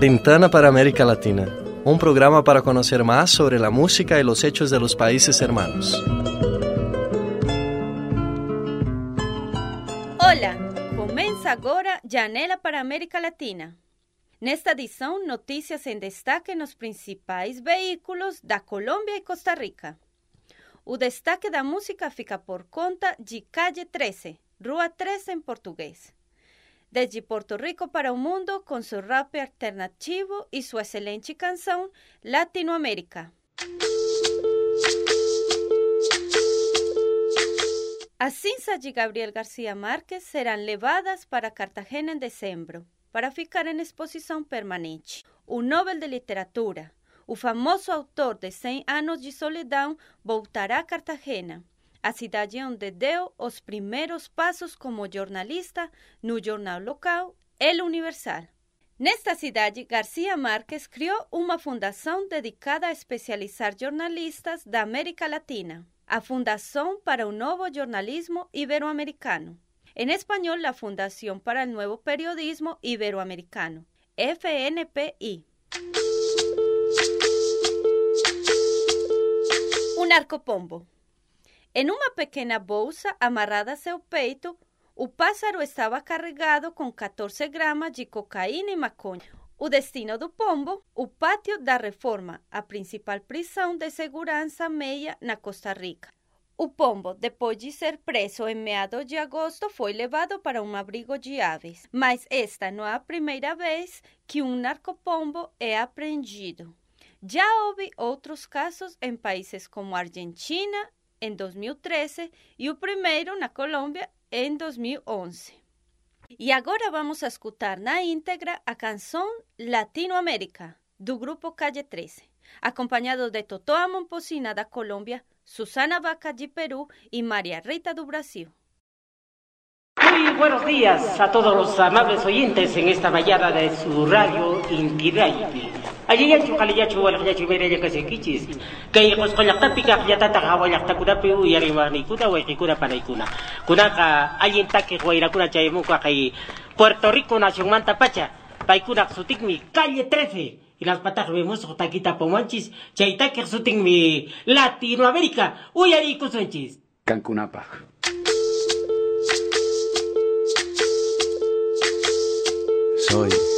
Ventana para América Latina, un programa para conocer más sobre la música y los hechos de los países hermanos. Olá, começa agora Janela para América Latina. Nesta edição, notícias em destaque nos principais veículos da Colômbia e Costa Rica. O destaque da música fica por conta de Calle 13, Rua 13 em português. Desde Porto Rico para o mundo com seu rap alternativo e sua excelente canção Latinoamérica. As cinzas de Gabriel García Márquez serão levadas para Cartagena em dezembro, para ficar em exposição permanente. O Nobel de Literatura, o famoso autor de 100 anos de solidão, voltará a Cartagena, a cidade onde deu os primeiros passos como jornalista no jornal local El Universal. Nesta cidade, García Márquez criou uma fundação dedicada a especializar jornalistas da América Latina a Fundación para un Nuevo Jornalismo Iberoamericano. En español, la Fundación para el Nuevo Periodismo Iberoamericano, FNPI. Un arcopombo. En una pequeña bolsa amarrada a seu peito, o pássaro estava carregado com 14 gramas de cocaína e maconha. O destino do pombo, o pátio da Reforma, a principal prisão de segurança meia na Costa Rica. O pombo, depois de ser preso em meados de agosto, foi levado para um abrigo de aves. Mas esta não é a primeira vez que um narcopombo é apreendido. Já houve outros casos em países como Argentina em 2013 e o primeiro na Colômbia em 2011. E agora vamos a escutar na íntegra a canção Latinoamérica, do grupo Calle 13, acompanhado de Totoa Momposina da Colômbia, Susana Vaca de Perú y María Rita do Brasil. Muy buenos días a todos los amables oyentes en esta mañana de su radio Inti Allí ya chu ya chu wala ya chu mere ya kasi kichis. Kay kos ko yakta pika ya tata ka wala yakta kuda pe u yari ma ni kuda wa kikuda para ikuna. Kuna ka allí ta que guaira kuna chay mu ka kay Puerto Rico nación manta pacha. Paikuna sutik mi calle 13 y las patas vemos taquita pomanchis, chaita que mi Latinoamérica, uyari kusunchis. Cancunapa. Soy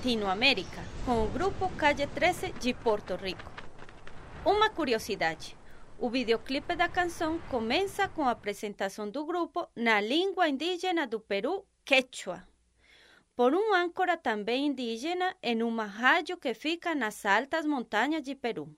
Latinoamérica com o grupo Calle 13 de Porto Rico. Uma curiosidade: o videoclipe da canção começa com a apresentação do grupo na língua indígena do Peru, quechua, por um âncora também indígena em uma rádio que fica nas altas montanhas de Peru.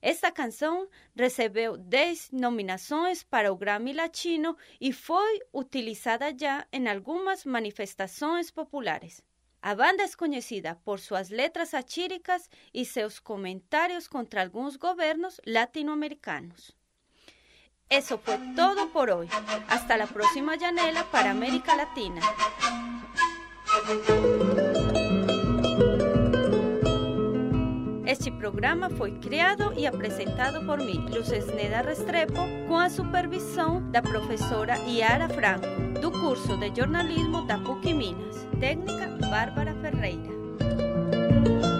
Esta canção recebeu 10 nominações para o Grammy Latino e foi utilizada já em algumas manifestações populares. A banda é conhecida por suas letras satíricas e seus comentários contra alguns governos latino-americanos. Eso fue todo por hoy. Hasta la próxima janela para América Latina. Este programa foi criado e apresentado por mim, Luz Esneda Restrepo, com a supervisão da professora Yara Franco, do curso de jornalismo da Minas. Técnica Bárbara Ferreira.